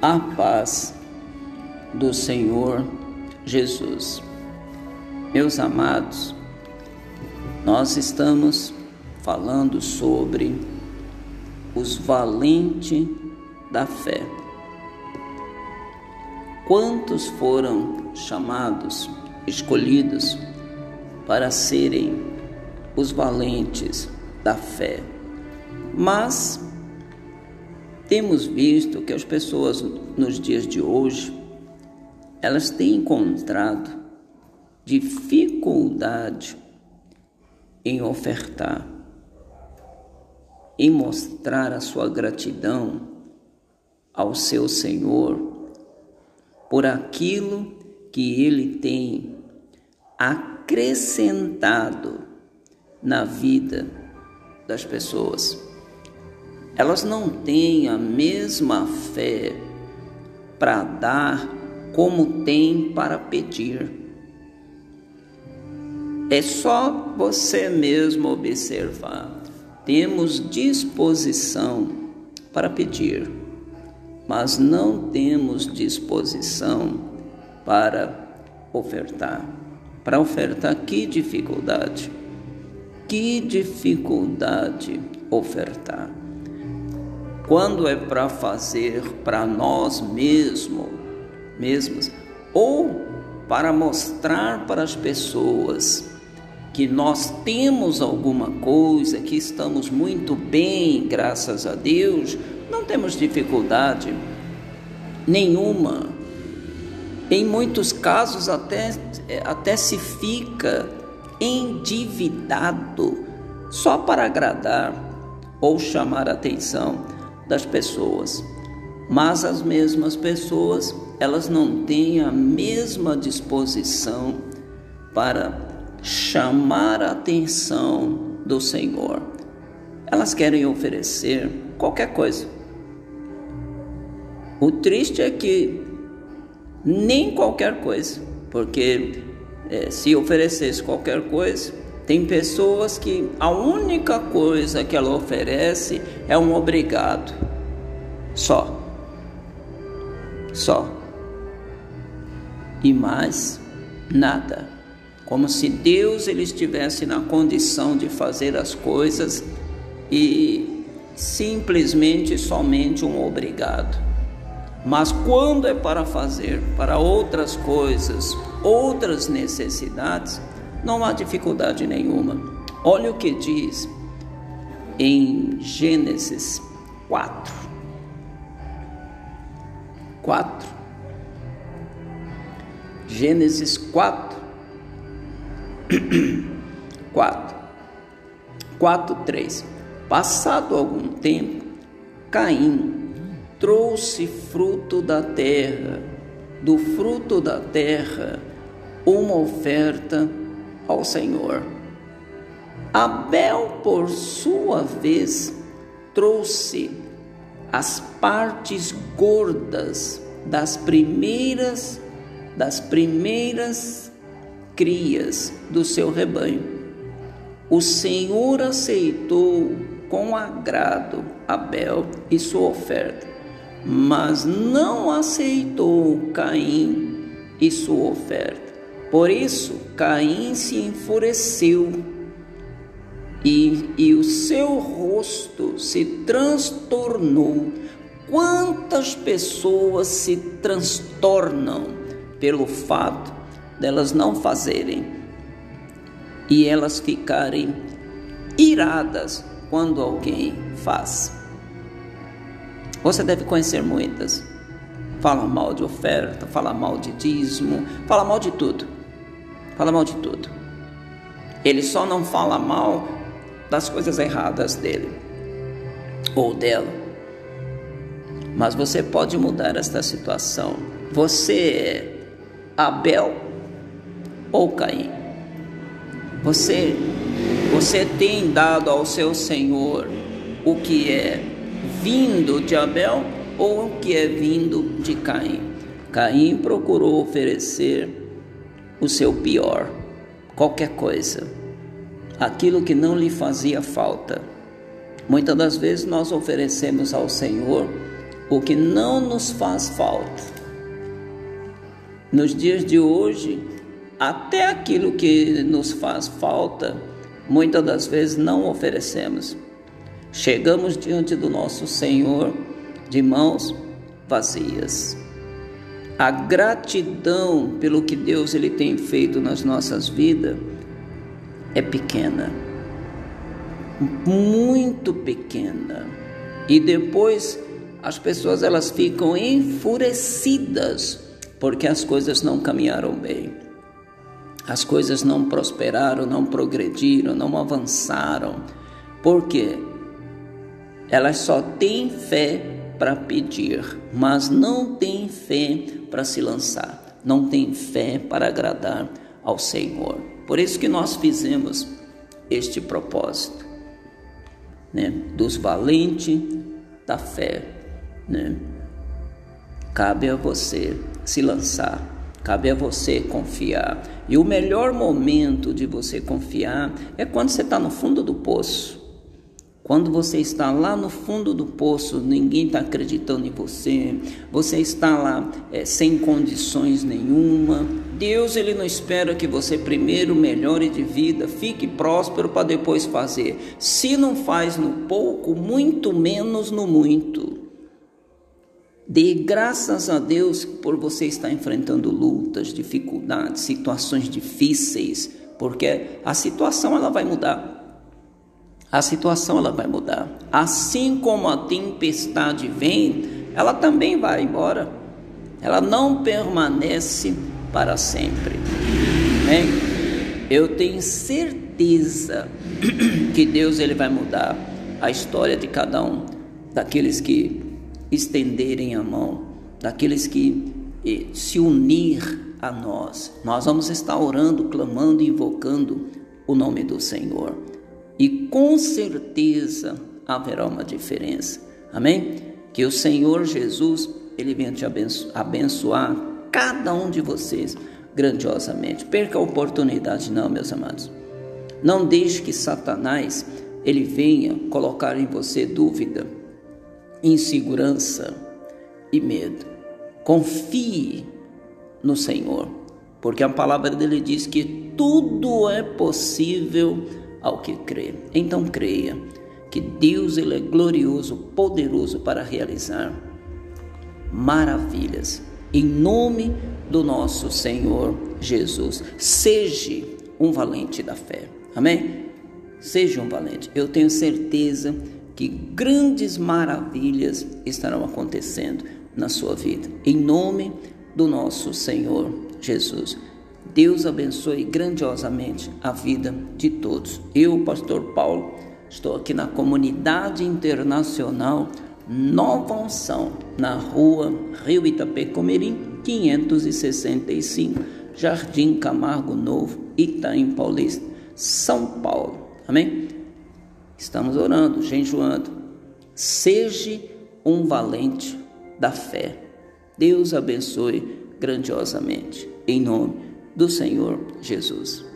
a paz do Senhor Jesus. Meus amados, nós estamos falando sobre os valentes da fé. Quantos foram chamados, escolhidos para serem os valentes da fé? Mas temos visto que as pessoas nos dias de hoje elas têm encontrado dificuldade em ofertar, em mostrar a sua gratidão ao seu Senhor por aquilo que ele tem acrescentado na vida das pessoas elas não têm a mesma fé para dar como tem para pedir. É só você mesmo observar. Temos disposição para pedir, mas não temos disposição para ofertar. Para ofertar, que dificuldade! Que dificuldade ofertar quando é para fazer para nós mesmos, mesmos, ou para mostrar para as pessoas que nós temos alguma coisa, que estamos muito bem, graças a Deus, não temos dificuldade nenhuma. Em muitos casos até, até se fica endividado só para agradar ou chamar atenção das pessoas. Mas as mesmas pessoas, elas não têm a mesma disposição para chamar a atenção do Senhor. Elas querem oferecer qualquer coisa. O triste é que nem qualquer coisa, porque é, se oferecesse qualquer coisa, tem pessoas que a única coisa que ela oferece é um obrigado. Só. Só. E mais nada. Como se Deus ele estivesse na condição de fazer as coisas e simplesmente somente um obrigado. Mas quando é para fazer para outras coisas, outras necessidades, não há dificuldade nenhuma. Olha o que diz em Gênesis 4. 4. Gênesis 4. 4. 4, 3. Passado algum tempo, Caim trouxe fruto da terra, do fruto da terra, uma oferta ao Senhor. Abel, por sua vez, trouxe as partes gordas das primeiras das primeiras crias do seu rebanho. O Senhor aceitou com agrado Abel e sua oferta, mas não aceitou Caim e sua oferta. Por isso, Caim se enfureceu e, e o seu rosto se transtornou. Quantas pessoas se transtornam pelo fato delas não fazerem e elas ficarem iradas quando alguém faz? Você deve conhecer muitas. Fala mal de oferta, fala mal de dízimo, fala mal de tudo fala mal de tudo. Ele só não fala mal das coisas erradas dele ou dela. Mas você pode mudar esta situação. Você é Abel ou Caim? Você você tem dado ao seu Senhor o que é vindo de Abel ou o que é vindo de Caim? Caim procurou oferecer o seu pior, qualquer coisa, aquilo que não lhe fazia falta. Muitas das vezes nós oferecemos ao Senhor o que não nos faz falta. Nos dias de hoje, até aquilo que nos faz falta, muitas das vezes não oferecemos. Chegamos diante do nosso Senhor de mãos vazias. A gratidão pelo que Deus ele tem feito nas nossas vidas é pequena, muito pequena. E depois as pessoas elas ficam enfurecidas porque as coisas não caminharam bem. As coisas não prosperaram, não progrediram, não avançaram. Por quê? Elas só têm fé para pedir, mas não têm fé para se lançar, não têm fé para agradar ao Senhor. Por isso que nós fizemos este propósito, né? Dos valentes da fé, né? Cabe a você se lançar, cabe a você confiar. E o melhor momento de você confiar é quando você está no fundo do poço. Quando você está lá no fundo do poço, ninguém está acreditando em você, você está lá é, sem condições nenhuma. Deus ele não espera que você primeiro melhore de vida, fique próspero para depois fazer. Se não faz no pouco, muito menos no muito. Dê graças a Deus por você estar enfrentando lutas, dificuldades, situações difíceis, porque a situação ela vai mudar. A situação ela vai mudar. Assim como a tempestade vem, ela também vai embora. Ela não permanece para sempre. Amém? Eu tenho certeza que Deus ele vai mudar a história de cada um daqueles que estenderem a mão, daqueles que eh, se unir a nós. Nós vamos estar orando, clamando, invocando o nome do Senhor. E com certeza haverá uma diferença. Amém? Que o Senhor Jesus, ele venha te abençoar cada um de vocês grandiosamente. Perca a oportunidade não, meus amados. Não deixe que Satanás ele venha colocar em você dúvida, insegurança e medo. Confie no Senhor, porque a palavra dele diz que tudo é possível ao que crê. Então creia que Deus ele é glorioso, poderoso para realizar maravilhas. Em nome do nosso Senhor Jesus, seja um valente da fé. Amém? Seja um valente. Eu tenho certeza que grandes maravilhas estarão acontecendo na sua vida. Em nome do nosso Senhor Jesus. Deus abençoe grandiosamente a vida de todos. Eu, pastor Paulo, estou aqui na comunidade internacional Nova Unção, na rua Rio Itapecomirim, 565, Jardim Camargo Novo, Itaim Paulista, São Paulo. Amém? Estamos orando, jejuando. Seja um valente da fé. Deus abençoe grandiosamente. Em nome do Senhor Jesus.